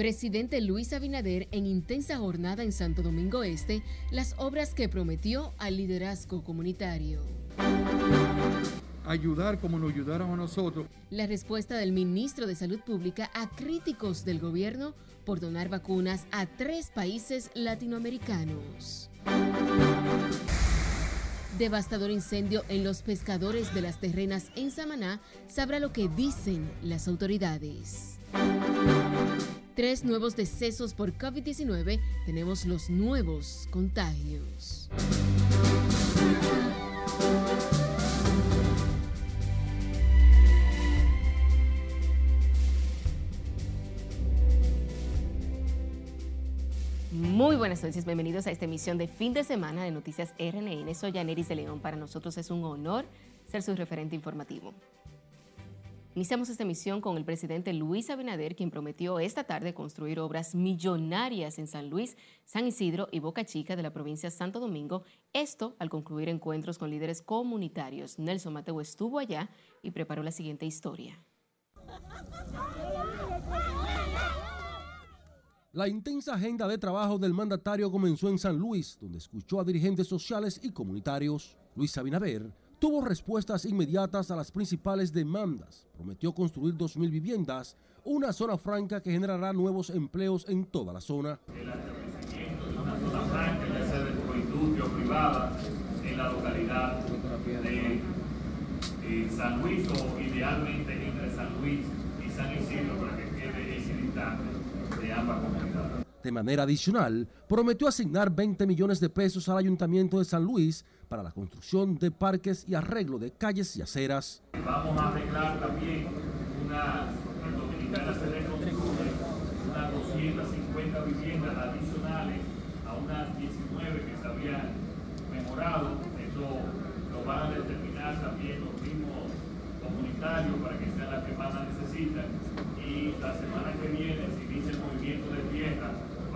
Presidente Luis Abinader en intensa jornada en Santo Domingo Este, las obras que prometió al liderazgo comunitario. Ayudar como nos ayudaron a nosotros. La respuesta del ministro de Salud Pública a críticos del gobierno por donar vacunas a tres países latinoamericanos. Devastador incendio en los pescadores de las terrenas en Samaná sabrá lo que dicen las autoridades. Tres nuevos decesos por COVID-19, tenemos los nuevos contagios. Muy buenas noches, bienvenidos a esta emisión de fin de semana de Noticias RNN. Soy Janeris de León. Para nosotros es un honor ser su referente informativo. Iniciamos esta emisión con el presidente Luis Abinader, quien prometió esta tarde construir obras millonarias en San Luis, San Isidro y Boca Chica de la provincia de Santo Domingo. Esto al concluir encuentros con líderes comunitarios. Nelson Mateo estuvo allá y preparó la siguiente historia. La intensa agenda de trabajo del mandatario comenzó en San Luis, donde escuchó a dirigentes sociales y comunitarios. Luis Abinader tuvo respuestas inmediatas a las principales demandas. Prometió construir 2.000 viviendas, una zona franca que generará nuevos empleos en toda la zona. El establecimiento de una zona franca, ya sea de industria o privada, en la localidad de San Luis o idealmente entre San Luis y San Isidro para que quede ese instante de ambas comunidades. De manera adicional, prometió asignar 20 millones de pesos al Ayuntamiento de San Luis para la construcción de parques y arreglo de calles y aceras. Vamos a arreglar también una, en Dominicana se reconstruye unas 250 viviendas adicionales a unas 19 que se habían mejorado. Eso lo van a determinar también los mismos comunitarios para que sean las que más la necesitan. Y la semana que viene se inicia el movimiento de tierra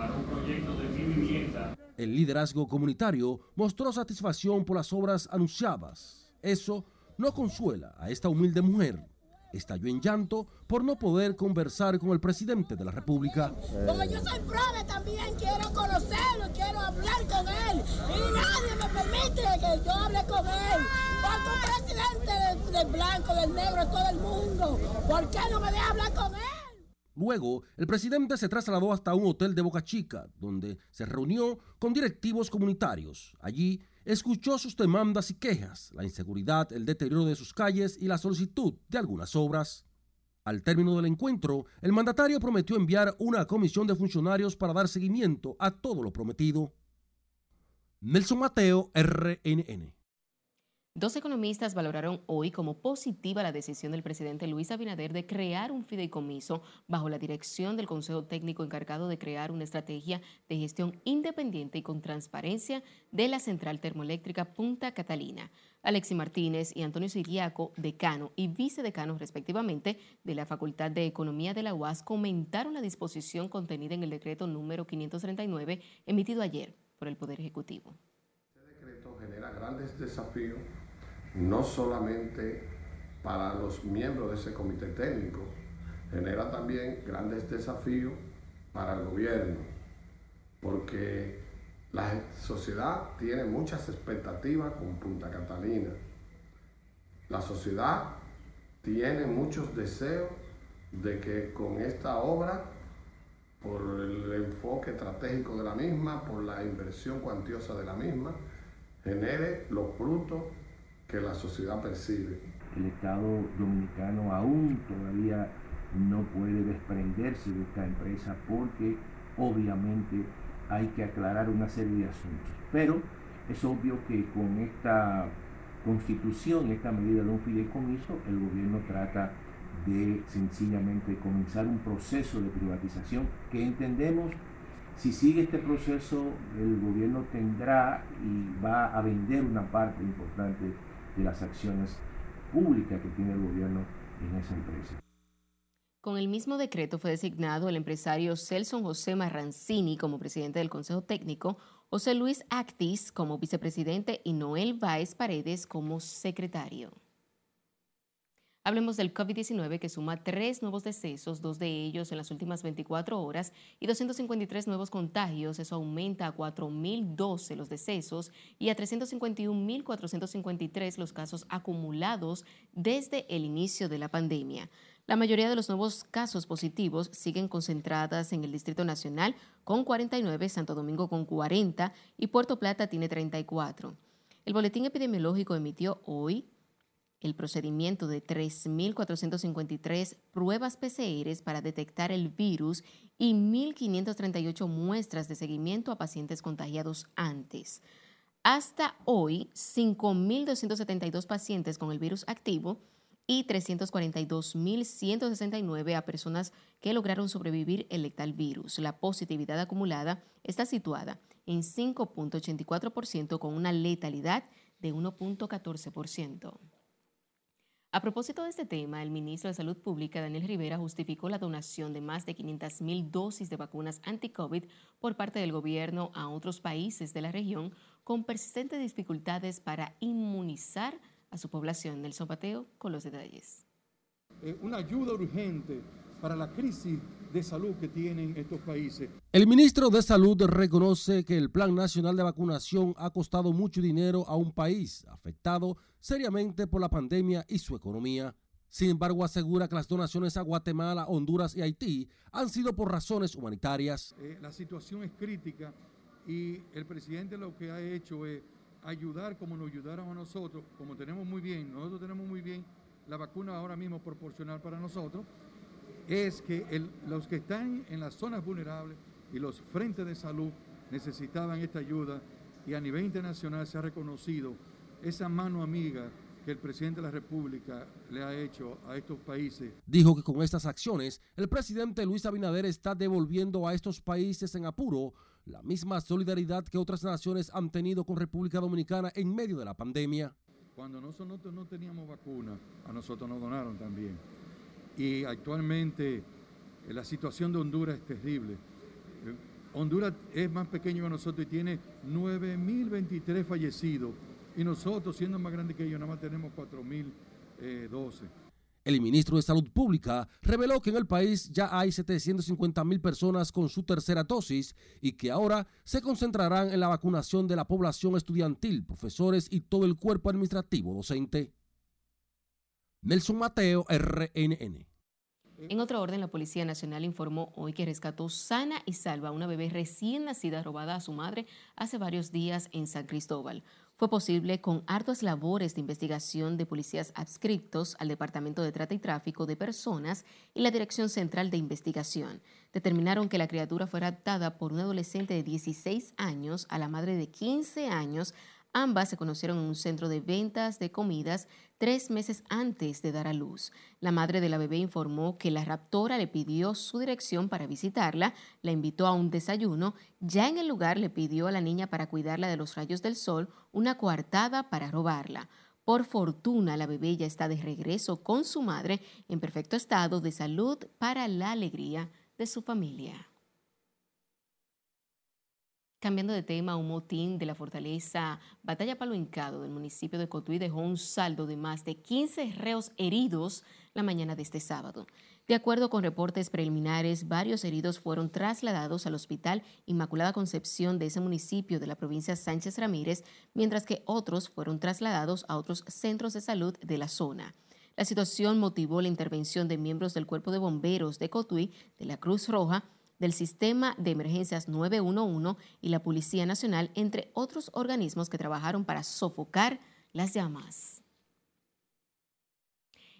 para un proyecto de mi vivienda. El liderazgo comunitario mostró satisfacción por las obras anunciadas. Eso no consuela a esta humilde mujer. Estalló en llanto por no poder conversar con el presidente de la República. Como yo soy prove también quiero conocerlo, quiero hablar con él. Y nadie me permite que yo hable con él. Porque un presidente del blanco, del negro, todo el mundo. ¿Por qué no me deja hablar con él? Luego, el presidente se trasladó hasta un hotel de Boca Chica, donde se reunió con directivos comunitarios. Allí escuchó sus demandas y quejas, la inseguridad, el deterioro de sus calles y la solicitud de algunas obras. Al término del encuentro, el mandatario prometió enviar una comisión de funcionarios para dar seguimiento a todo lo prometido. Nelson Mateo, RNN. Dos economistas valoraron hoy como positiva la decisión del presidente Luis Abinader de crear un fideicomiso bajo la dirección del Consejo Técnico encargado de crear una estrategia de gestión independiente y con transparencia de la central termoeléctrica Punta Catalina. Alexi Martínez y Antonio Siriaco, decano y vicedecano respectivamente de la Facultad de Economía de la UAS, comentaron la disposición contenida en el decreto número 539 emitido ayer por el Poder Ejecutivo. Este decreto genera grandes desafíos no solamente para los miembros de ese comité técnico, genera también grandes desafíos para el gobierno, porque la sociedad tiene muchas expectativas con Punta Catalina. La sociedad tiene muchos deseos de que con esta obra, por el enfoque estratégico de la misma, por la inversión cuantiosa de la misma, genere los frutos que la sociedad percibe. El Estado dominicano aún todavía no puede desprenderse de esta empresa porque obviamente hay que aclarar una serie de asuntos. Pero es obvio que con esta constitución, esta medida de un fideicomiso, el gobierno trata de sencillamente comenzar un proceso de privatización que entendemos si sigue este proceso el gobierno tendrá y va a vender una parte importante de las acciones públicas que tiene el gobierno en esa empresa. Con el mismo decreto fue designado el empresario Celson José Marrancini como presidente del Consejo Técnico, José Luis Actis como vicepresidente y Noel Báez Paredes como secretario. Hablemos del COVID-19 que suma tres nuevos decesos, dos de ellos en las últimas 24 horas y 253 nuevos contagios. Eso aumenta a 4.012 los decesos y a 351.453 los casos acumulados desde el inicio de la pandemia. La mayoría de los nuevos casos positivos siguen concentradas en el Distrito Nacional con 49, Santo Domingo con 40 y Puerto Plata tiene 34. El boletín epidemiológico emitió hoy el procedimiento de 3.453 pruebas PCR para detectar el virus y 1.538 muestras de seguimiento a pacientes contagiados antes. Hasta hoy, 5.272 pacientes con el virus activo y 342.169 a personas que lograron sobrevivir el letal virus. La positividad acumulada está situada en 5.84% con una letalidad de 1.14%. A propósito de este tema, el ministro de Salud Pública, Daniel Rivera, justificó la donación de más de 500.000 dosis de vacunas anti-COVID por parte del gobierno a otros países de la región con persistentes dificultades para inmunizar a su población. Nelson Pateo con los detalles. Eh, una ayuda urgente para la crisis de salud que tienen estos países. El ministro de Salud reconoce que el Plan Nacional de Vacunación ha costado mucho dinero a un país afectado seriamente por la pandemia y su economía. Sin embargo, asegura que las donaciones a Guatemala, Honduras y Haití han sido por razones humanitarias. Eh, la situación es crítica y el presidente lo que ha hecho es ayudar como nos ayudaron a nosotros, como tenemos muy bien, nosotros tenemos muy bien la vacuna ahora mismo proporcional para nosotros, es que los que están en las zonas vulnerables y los frentes de salud necesitaban esta ayuda y a nivel internacional se ha reconocido esa mano amiga que el presidente de la República le ha hecho a estos países. Dijo que con estas acciones el presidente Luis Abinader está devolviendo a estos países en apuro la misma solidaridad que otras naciones han tenido con República Dominicana en medio de la pandemia. Cuando nosotros no teníamos vacuna, a nosotros nos donaron también y actualmente eh, la situación de Honduras es terrible. Eh, Honduras es más pequeño que nosotros y tiene 9.023 fallecidos y nosotros, siendo más grandes que ellos, nada más tenemos 4.012. Eh, el ministro de Salud Pública reveló que en el país ya hay 750 mil personas con su tercera dosis y que ahora se concentrarán en la vacunación de la población estudiantil, profesores y todo el cuerpo administrativo docente. Nelson Mateo, RNN. En otro orden, la Policía Nacional informó hoy que rescató sana y salva a una bebé recién nacida robada a su madre hace varios días en San Cristóbal. Fue posible con arduas labores de investigación de policías adscriptos al Departamento de Trata y Tráfico de Personas y la Dirección Central de Investigación. Determinaron que la criatura fue raptada por un adolescente de 16 años a la madre de 15 años Ambas se conocieron en un centro de ventas de comidas tres meses antes de dar a luz. La madre de la bebé informó que la raptora le pidió su dirección para visitarla, la invitó a un desayuno, ya en el lugar le pidió a la niña para cuidarla de los rayos del sol una coartada para robarla. Por fortuna, la bebé ya está de regreso con su madre en perfecto estado de salud para la alegría de su familia. Cambiando de tema, un motín de la fortaleza Batalla Palo Hincado del municipio de Cotuí dejó un saldo de más de 15 reos heridos la mañana de este sábado. De acuerdo con reportes preliminares, varios heridos fueron trasladados al Hospital Inmaculada Concepción de ese municipio de la provincia Sánchez Ramírez, mientras que otros fueron trasladados a otros centros de salud de la zona. La situación motivó la intervención de miembros del Cuerpo de Bomberos de Cotuí, de la Cruz Roja, del Sistema de Emergencias 911 y la Policía Nacional, entre otros organismos que trabajaron para sofocar las llamas.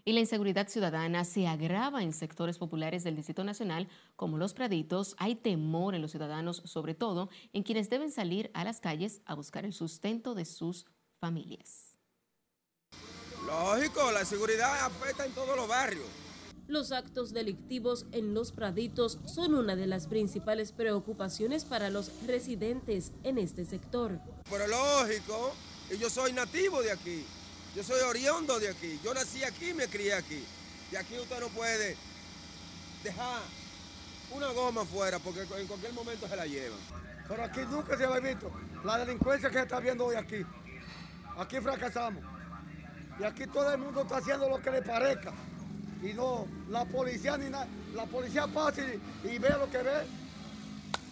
Y la inseguridad ciudadana se agrava en sectores populares del Distrito Nacional, como los Praditos. Hay temor en los ciudadanos, sobre todo en quienes deben salir a las calles a buscar el sustento de sus familias. Lógico, la seguridad afecta en todos los barrios los actos delictivos en los Praditos son una de las principales preocupaciones para los residentes en este sector. Pero lógico, y yo soy nativo de aquí, yo soy oriundo de aquí, yo nací aquí y me crié aquí. Y aquí usted no puede dejar una goma afuera porque en cualquier momento se la llevan. Pero aquí nunca se había visto la delincuencia que se está viendo hoy aquí. Aquí fracasamos. Y aquí todo el mundo está haciendo lo que le parezca. Y no, la policía ni nada. La policía pasa y, y ve lo que ve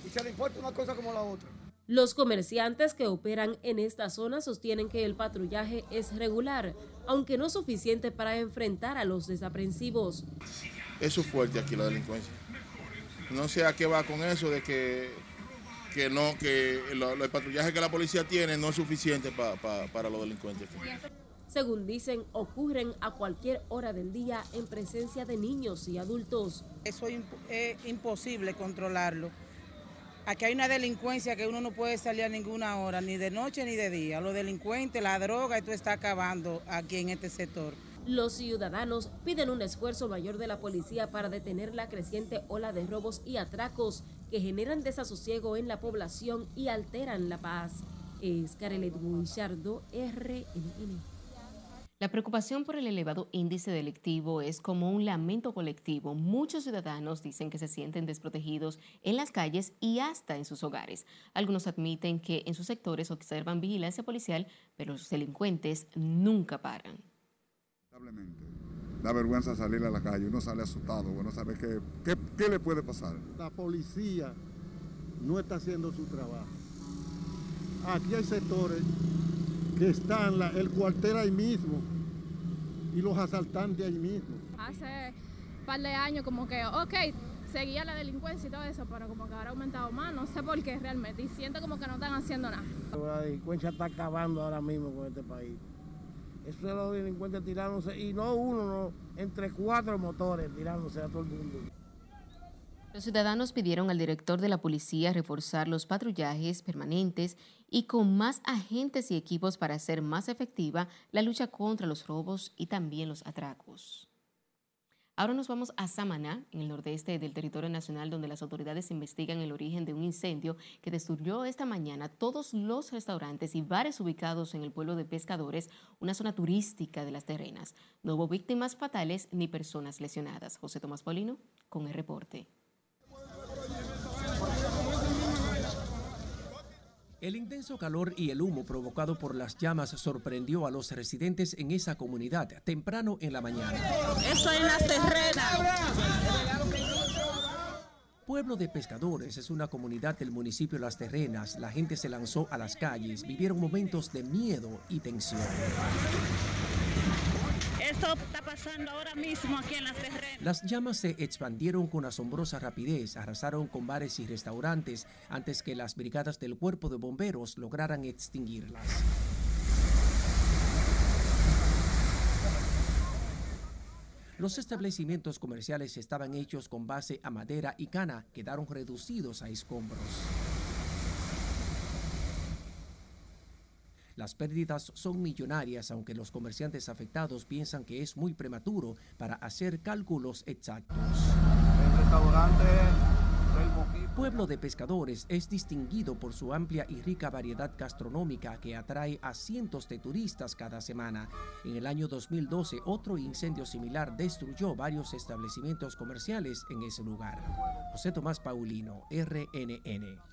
y se le importa una cosa como la otra. Los comerciantes que operan en esta zona sostienen que el patrullaje es regular, aunque no suficiente para enfrentar a los desaprensivos. Eso es fuerte aquí la delincuencia. No sé a qué va con eso de que, que no, que lo- el patrullaje que la policía tiene no es suficiente pa- pa- para los delincuentes. Según dicen, ocurren a cualquier hora del día en presencia de niños y adultos. Eso es es imposible controlarlo. Aquí hay una delincuencia que uno no puede salir a ninguna hora, ni de noche ni de día. Los delincuentes, la droga, esto está acabando aquí en este sector. Los ciudadanos piden un esfuerzo mayor de la policía para detener la creciente ola de robos y atracos que generan desasosiego en la población y alteran la paz. Es Carelet Guillardo, RNN. La preocupación por el elevado índice delictivo es como un lamento colectivo. Muchos ciudadanos dicen que se sienten desprotegidos en las calles y hasta en sus hogares. Algunos admiten que en sus sectores observan vigilancia policial, pero los delincuentes nunca paran. Lamentablemente, da vergüenza salir a la calle, uno sale asustado, uno sabe qué, qué, qué le puede pasar. La policía no está haciendo su trabajo. Aquí hay sectores que están la- el cuartel ahí mismo y los asaltantes ahí mismo. Hace un par de años como que, ok, seguía la delincuencia y todo eso, pero como que ahora ha aumentado más, no sé por qué realmente, y siento como que no están haciendo nada. La delincuencia está acabando ahora mismo con este país. Eso es los delincuentes tirándose, y no uno, no, entre cuatro motores tirándose a todo el mundo. Los ciudadanos pidieron al director de la policía reforzar los patrullajes permanentes y con más agentes y equipos para hacer más efectiva la lucha contra los robos y también los atracos. Ahora nos vamos a Samaná, en el nordeste del territorio nacional, donde las autoridades investigan el origen de un incendio que destruyó esta mañana todos los restaurantes y bares ubicados en el pueblo de Pescadores, una zona turística de las terrenas. No hubo víctimas fatales ni personas lesionadas. José Tomás Polino con el reporte. El intenso calor y el humo provocado por las llamas sorprendió a los residentes en esa comunidad temprano en la mañana. Eso es la terrena. Pueblo de Pescadores es una comunidad del municipio Las Terrenas. La gente se lanzó a las calles, vivieron momentos de miedo y tensión. Las. Las llamas se expandieron con asombrosa rapidez, arrasaron con bares y restaurantes antes que las brigadas del cuerpo de bomberos lograran extinguirlas. Los establecimientos comerciales estaban hechos con base a madera y cana, quedaron reducidos a escombros. Las pérdidas son millonarias, aunque los comerciantes afectados piensan que es muy prematuro para hacer cálculos exactos. El restaurante. Pueblo de Pescadores es distinguido por su amplia y rica variedad gastronómica que atrae a cientos de turistas cada semana. En el año 2012, otro incendio similar destruyó varios establecimientos comerciales en ese lugar. José Tomás Paulino, RNN.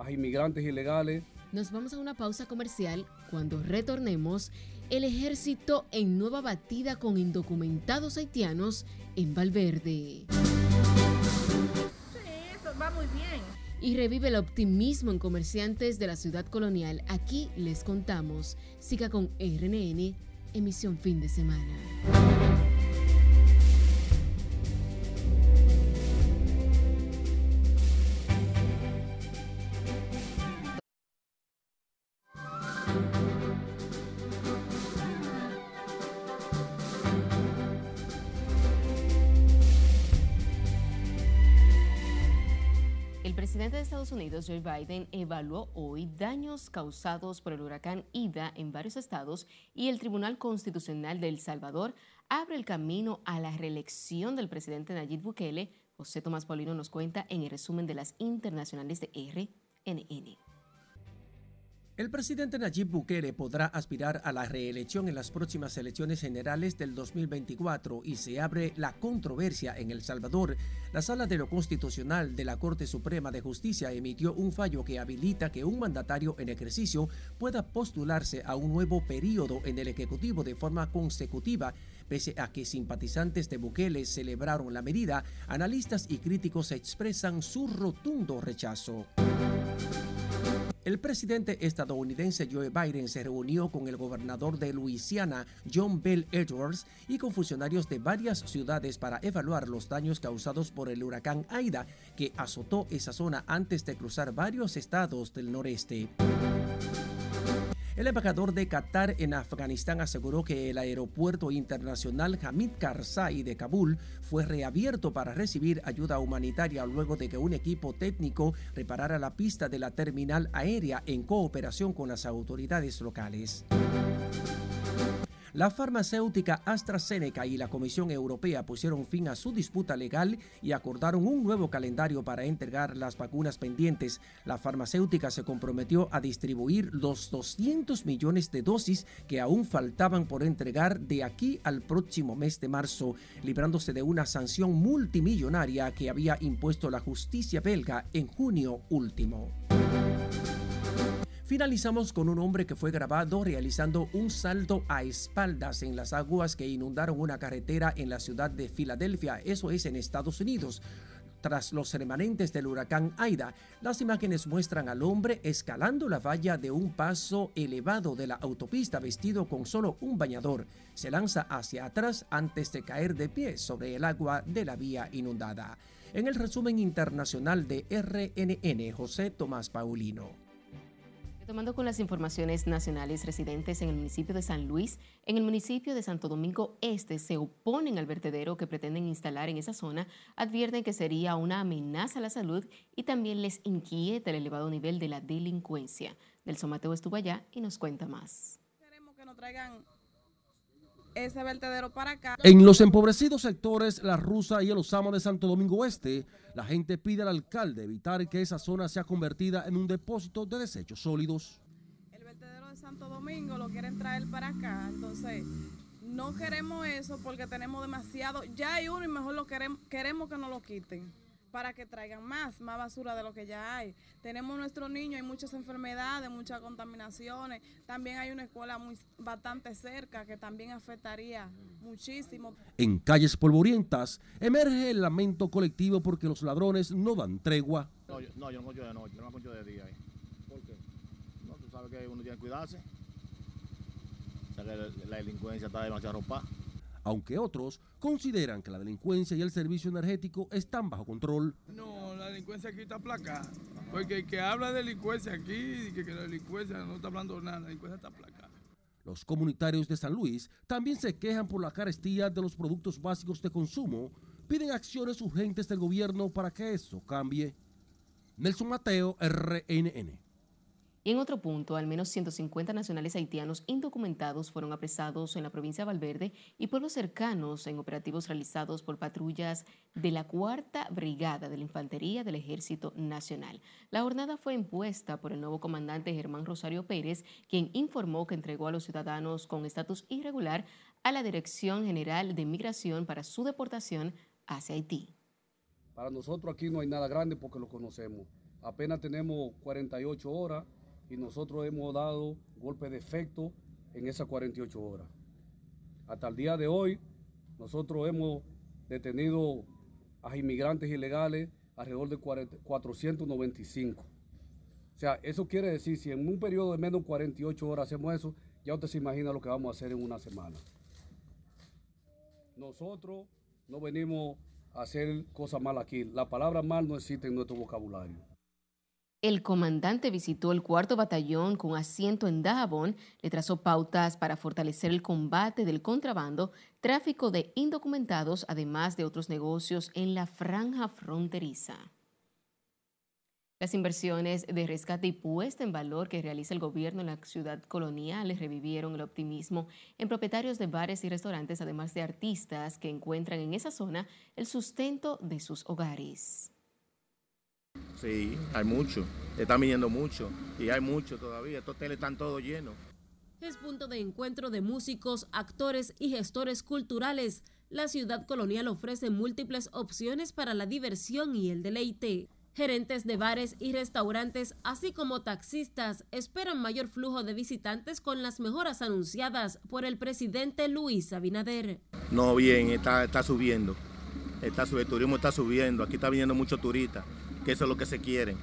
a inmigrantes ilegales. Nos vamos a una pausa comercial. Cuando retornemos, el ejército en nueva batida con indocumentados haitianos en Valverde. Sí, eso va muy bien. Y revive el optimismo en comerciantes de la ciudad colonial. Aquí les contamos. Siga con RNN, emisión fin de semana. El presidente de Estados Unidos, Joe Biden, evaluó hoy daños causados por el huracán Ida en varios estados y el Tribunal Constitucional de El Salvador abre el camino a la reelección del presidente Nayib Bukele. José Tomás Paulino nos cuenta en el resumen de las internacionales de RNN. El presidente Nayib Bukele podrá aspirar a la reelección en las próximas elecciones generales del 2024 y se abre la controversia en El Salvador. La Sala de lo Constitucional de la Corte Suprema de Justicia emitió un fallo que habilita que un mandatario en ejercicio pueda postularse a un nuevo periodo en el Ejecutivo de forma consecutiva. Pese a que simpatizantes de Bukele celebraron la medida, analistas y críticos expresan su rotundo rechazo. El presidente estadounidense Joe Biden se reunió con el gobernador de Luisiana, John Bell Edwards, y con funcionarios de varias ciudades para evaluar los daños causados por el huracán Aida, que azotó esa zona antes de cruzar varios estados del noreste. El embajador de Qatar en Afganistán aseguró que el aeropuerto internacional Hamid Karzai de Kabul fue reabierto para recibir ayuda humanitaria luego de que un equipo técnico reparara la pista de la terminal aérea en cooperación con las autoridades locales. La farmacéutica AstraZeneca y la Comisión Europea pusieron fin a su disputa legal y acordaron un nuevo calendario para entregar las vacunas pendientes. La farmacéutica se comprometió a distribuir los 200 millones de dosis que aún faltaban por entregar de aquí al próximo mes de marzo, librándose de una sanción multimillonaria que había impuesto la justicia belga en junio último. Finalizamos con un hombre que fue grabado realizando un salto a espaldas en las aguas que inundaron una carretera en la ciudad de Filadelfia, eso es en Estados Unidos. Tras los remanentes del huracán Aida, las imágenes muestran al hombre escalando la valla de un paso elevado de la autopista vestido con solo un bañador. Se lanza hacia atrás antes de caer de pie sobre el agua de la vía inundada. En el resumen internacional de RNN, José Tomás Paulino. Tomando con las informaciones nacionales, residentes en el municipio de San Luis, en el municipio de Santo Domingo Este, se oponen al vertedero que pretenden instalar en esa zona, advierten que sería una amenaza a la salud y también les inquieta el elevado nivel de la delincuencia. Nelson Mateo estuvo allá y nos cuenta más. Queremos que nos traigan ese vertedero para acá. En los empobrecidos sectores La Rusa y el Osama de Santo Domingo Oeste, la gente pide al alcalde evitar que esa zona sea convertida en un depósito de desechos sólidos. El vertedero de Santo Domingo lo quieren traer para acá, entonces no queremos eso porque tenemos demasiado, ya hay uno y mejor lo queremos, queremos que nos lo quiten para que traigan más, más basura de lo que ya hay. Tenemos nuestros niños, hay muchas enfermedades, muchas contaminaciones. También hay una escuela muy bastante cerca que también afectaría muchísimo. En calles polvorientas emerge el lamento colectivo porque los ladrones no dan tregua. No, yo no, yo no concho de noche, yo no concho de día ahí. ¿Por qué? No, tú sabes que uno tiene que cuidarse. O sea, que la delincuencia está demasiado ropa aunque otros consideran que la delincuencia y el servicio energético están bajo control. No, la delincuencia aquí está placada, porque el que habla de delincuencia aquí, que, que la delincuencia no está hablando de nada, la delincuencia está placada. Los comunitarios de San Luis también se quejan por la carestía de los productos básicos de consumo, piden acciones urgentes del gobierno para que eso cambie. Nelson Mateo, RNN. Y en otro punto, al menos 150 nacionales haitianos indocumentados fueron apresados en la provincia de Valverde y pueblos cercanos en operativos realizados por patrullas de la Cuarta Brigada de la Infantería del Ejército Nacional. La jornada fue impuesta por el nuevo comandante Germán Rosario Pérez, quien informó que entregó a los ciudadanos con estatus irregular a la Dirección General de Migración para su deportación hacia Haití. Para nosotros aquí no hay nada grande porque lo conocemos. Apenas tenemos 48 horas y nosotros hemos dado golpe de efecto en esas 48 horas. Hasta el día de hoy, nosotros hemos detenido a inmigrantes ilegales alrededor de 495. O sea, eso quiere decir, si en un periodo de menos de 48 horas hacemos eso, ya usted se imagina lo que vamos a hacer en una semana. Nosotros no venimos a hacer cosas mal aquí. La palabra mal no existe en nuestro vocabulario. El comandante visitó el cuarto batallón con asiento en Dajabón, le trazó pautas para fortalecer el combate del contrabando, tráfico de indocumentados, además de otros negocios en la franja fronteriza. Las inversiones de rescate y puesta en valor que realiza el gobierno en la ciudad colonial revivieron el optimismo en propietarios de bares y restaurantes, además de artistas que encuentran en esa zona el sustento de sus hogares. Sí, hay mucho. Están viniendo mucho y hay mucho todavía. Estos hoteles están todos llenos. Es punto de encuentro de músicos, actores y gestores culturales. La ciudad colonial ofrece múltiples opciones para la diversión y el deleite. Gerentes de bares y restaurantes, así como taxistas, esperan mayor flujo de visitantes con las mejoras anunciadas por el presidente Luis Abinader. No, bien, está, está subiendo. Está, el turismo está subiendo. Aquí está viniendo muchos turistas, que eso es lo que se quieren.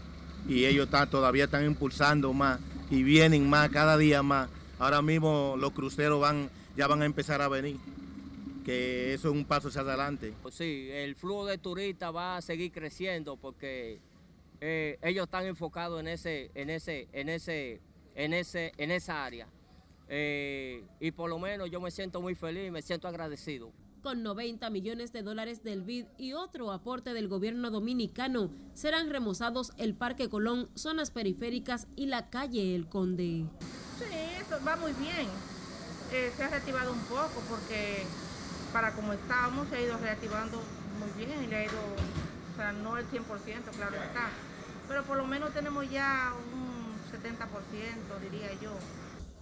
Y ellos están, todavía están impulsando más y vienen más, cada día más. Ahora mismo los cruceros van, ya van a empezar a venir que eso es un paso hacia adelante. Pues sí, el flujo de turistas va a seguir creciendo porque eh, ellos están enfocados en ese, en ese, en ese, en ese, en esa área. Eh, y por lo menos yo me siento muy feliz, me siento agradecido. Con 90 millones de dólares del BID y otro aporte del gobierno dominicano, serán remozados el Parque Colón, zonas periféricas y la calle El Conde. Sí, eso va muy bien. Eh, se ha reactivado un poco porque para como estábamos, se ha ido reactivando muy bien y le ha ido, o sea, no el 100%, claro está, pero por lo menos tenemos ya un 70%, diría yo.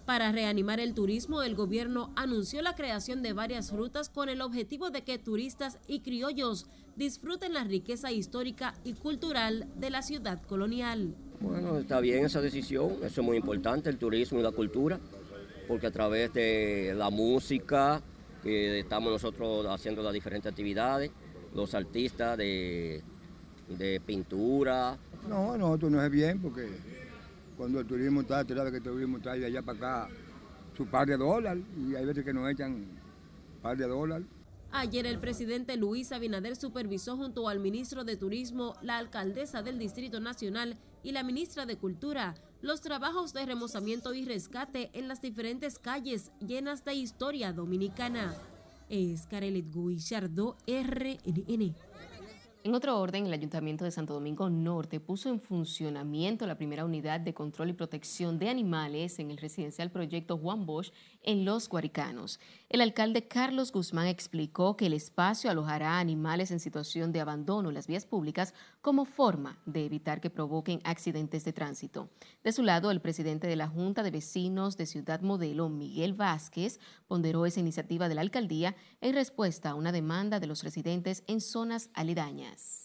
Para reanimar el turismo, el gobierno anunció la creación de varias rutas con el objetivo de que turistas y criollos disfruten la riqueza histórica y cultural de la ciudad colonial. Bueno, está bien esa decisión, eso es muy importante, el turismo y la cultura, porque a través de la música, que estamos nosotros haciendo las diferentes actividades, los artistas de, de pintura. No, nosotros no es bien porque cuando el turismo está, tú que el turismo trae de allá para acá su par de dólares y hay veces que nos echan par de dólares. Ayer el presidente Luis Abinader supervisó junto al ministro de Turismo, la alcaldesa del Distrito Nacional y la ministra de Cultura los trabajos de remozamiento y rescate en las diferentes calles llenas de historia dominicana. Es Carelet Guillardo, RNN. En otro orden, el Ayuntamiento de Santo Domingo Norte puso en funcionamiento la primera unidad de control y protección de animales en el residencial proyecto Juan Bosch en Los Guaricanos. El alcalde Carlos Guzmán explicó que el espacio alojará animales en situación de abandono en las vías públicas como forma de evitar que provoquen accidentes de tránsito. De su lado, el presidente de la Junta de Vecinos de Ciudad Modelo, Miguel Vázquez, ponderó esa iniciativa de la alcaldía en respuesta a una demanda de los residentes en zonas aledañas.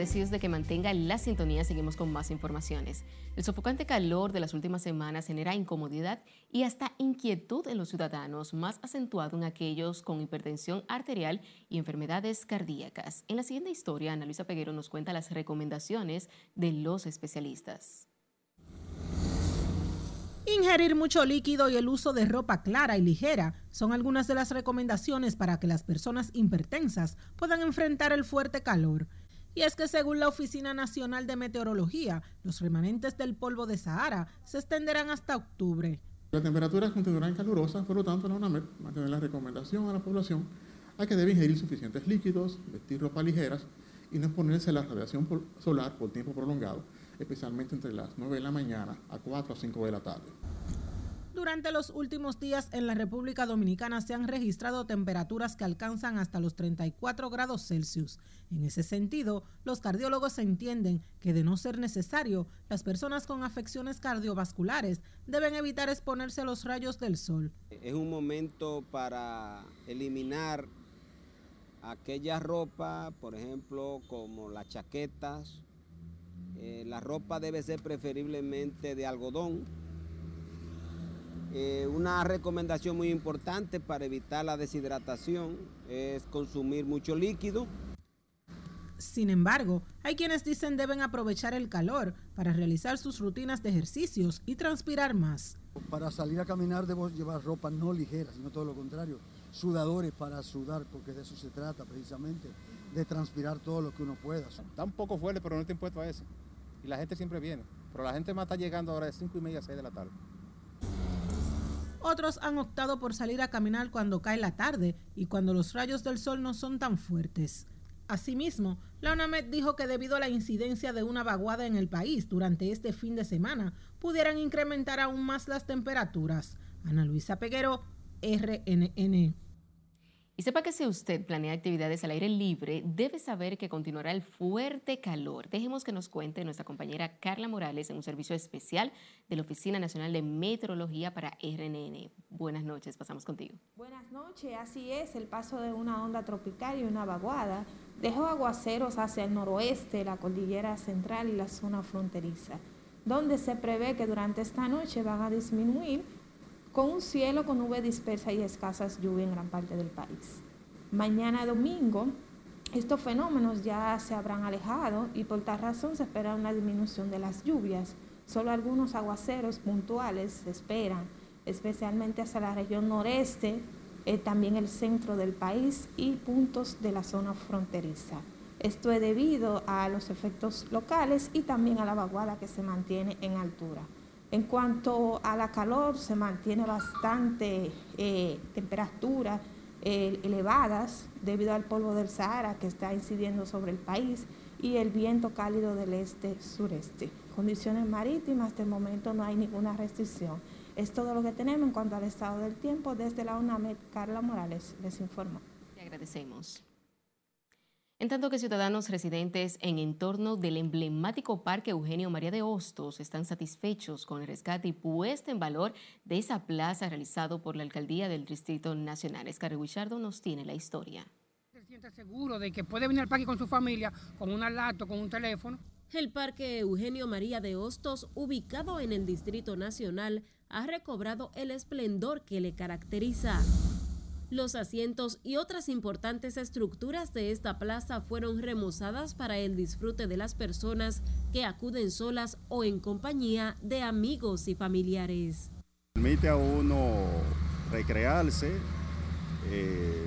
Agradecidos de que mantenga la sintonía, seguimos con más informaciones. El sofocante calor de las últimas semanas genera incomodidad y hasta inquietud en los ciudadanos, más acentuado en aquellos con hipertensión arterial y enfermedades cardíacas. En la siguiente historia, Ana Luisa Peguero nos cuenta las recomendaciones de los especialistas. Ingerir mucho líquido y el uso de ropa clara y ligera son algunas de las recomendaciones para que las personas hipertensas puedan enfrentar el fuerte calor. Y es que según la Oficina Nacional de Meteorología, los remanentes del polvo de Sahara se extenderán hasta octubre. La temperatura continuará calurosa, por lo tanto la UNAMED mantiene la recomendación a la población a que debe ingerir suficientes líquidos, vestir ropa ligeras y no exponerse a la radiación solar por tiempo prolongado, especialmente entre las 9 de la mañana a 4 o 5 de la tarde. Durante los últimos días en la República Dominicana se han registrado temperaturas que alcanzan hasta los 34 grados Celsius. En ese sentido, los cardiólogos entienden que de no ser necesario, las personas con afecciones cardiovasculares deben evitar exponerse a los rayos del sol. Es un momento para eliminar aquella ropa, por ejemplo, como las chaquetas, Eh, la ropa debe ser preferiblemente de algodón. Eh, una recomendación muy importante para evitar la deshidratación es consumir mucho líquido. Sin embargo, hay quienes dicen deben aprovechar el calor para realizar sus rutinas de ejercicios y transpirar más. Para salir a caminar debo llevar ropa no ligera, sino todo lo contrario, sudadores para sudar, porque de eso se trata precisamente, de transpirar todo lo que uno pueda. Está un poco fuerte, pero no está impuesto a eso. Y la gente siempre viene. Pero la gente más está llegando ahora de 5 y media a 6 de la tarde. Otros han optado por salir a caminar cuando cae la tarde y cuando los rayos del sol no son tan fuertes. Asimismo, la UNAMED dijo que debido a la incidencia de una vaguada en el país durante este fin de semana, pudieran incrementar aún más las temperaturas. Ana Luisa Peguero, RNN. Y sepa que si usted planea actividades al aire libre, debe saber que continuará el fuerte calor. Dejemos que nos cuente nuestra compañera Carla Morales en un servicio especial de la Oficina Nacional de Meteorología para RNN. Buenas noches, pasamos contigo. Buenas noches, así es, el paso de una onda tropical y una vaguada dejó aguaceros hacia el noroeste, la cordillera central y la zona fronteriza, donde se prevé que durante esta noche van a disminuir con un cielo con nubes dispersas y escasas lluvias en gran parte del país. Mañana domingo, estos fenómenos ya se habrán alejado y por tal razón se espera una disminución de las lluvias. Solo algunos aguaceros puntuales se esperan, especialmente hacia la región noreste, eh, también el centro del país y puntos de la zona fronteriza. Esto es debido a los efectos locales y también a la vaguada que se mantiene en altura. En cuanto a la calor, se mantiene bastante eh, temperaturas eh, elevadas debido al polvo del Sahara que está incidiendo sobre el país y el viento cálido del este-sureste. Condiciones marítimas, hasta el momento no hay ninguna restricción. Es todo lo que tenemos en cuanto al estado del tiempo. Desde la UNAMED, Carla Morales les informa. Te agradecemos. En tanto que ciudadanos residentes en entorno del emblemático Parque Eugenio María de Hostos están satisfechos con el rescate y puesta en valor de esa plaza realizado por la Alcaldía del Distrito Nacional. Escarre Guichardo nos tiene la historia. Se siente seguro de que puede venir al parque con su familia, con una laptop, con un teléfono. El Parque Eugenio María de Hostos, ubicado en el Distrito Nacional, ha recobrado el esplendor que le caracteriza. Los asientos y otras importantes estructuras de esta plaza fueron remozadas para el disfrute de las personas que acuden solas o en compañía de amigos y familiares. Permite a uno recrearse, eh,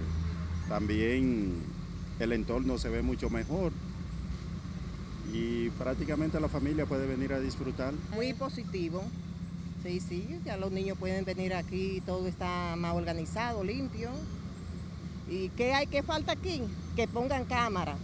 también el entorno se ve mucho mejor y prácticamente la familia puede venir a disfrutar. Muy positivo, Sí, sí, ya los niños pueden venir aquí, todo está más organizado, limpio. ¿Y qué hay que falta aquí? Que pongan cámara.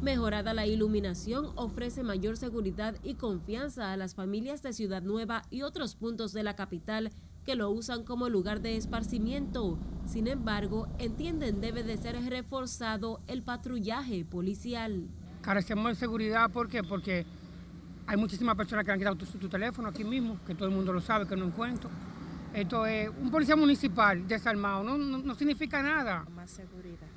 Mejorada la iluminación ofrece mayor seguridad y confianza a las familias de Ciudad Nueva y otros puntos de la capital que lo usan como lugar de esparcimiento. Sin embargo, entienden debe de ser reforzado el patrullaje policial. Carecemos de seguridad, ¿por qué? Porque hay muchísimas personas que han quitado tu, teléfono aquí mismo, que todo el mundo lo sabe, que no encuentro. Esto es un policía municipal desarmado, no, no, significa nada. Más seguridad,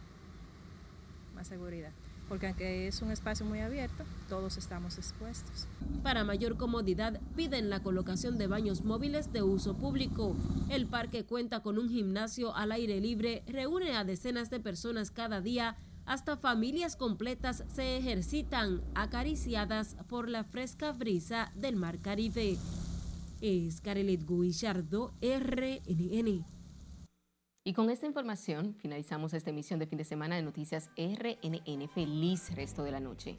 más seguridad porque aunque es un espacio muy abierto, todos estamos expuestos. Para mayor comodidad, piden la colocación de baños móviles de uso público. El parque cuenta con un gimnasio al aire libre, reúne a decenas de personas cada día hasta familias completas se ejercitan acariciadas por la fresca brisa del mar Caribe. Es Carelet Guillardo, RNN. Y con esta información finalizamos esta emisión de fin de semana de Noticias RNN. Feliz resto de la noche.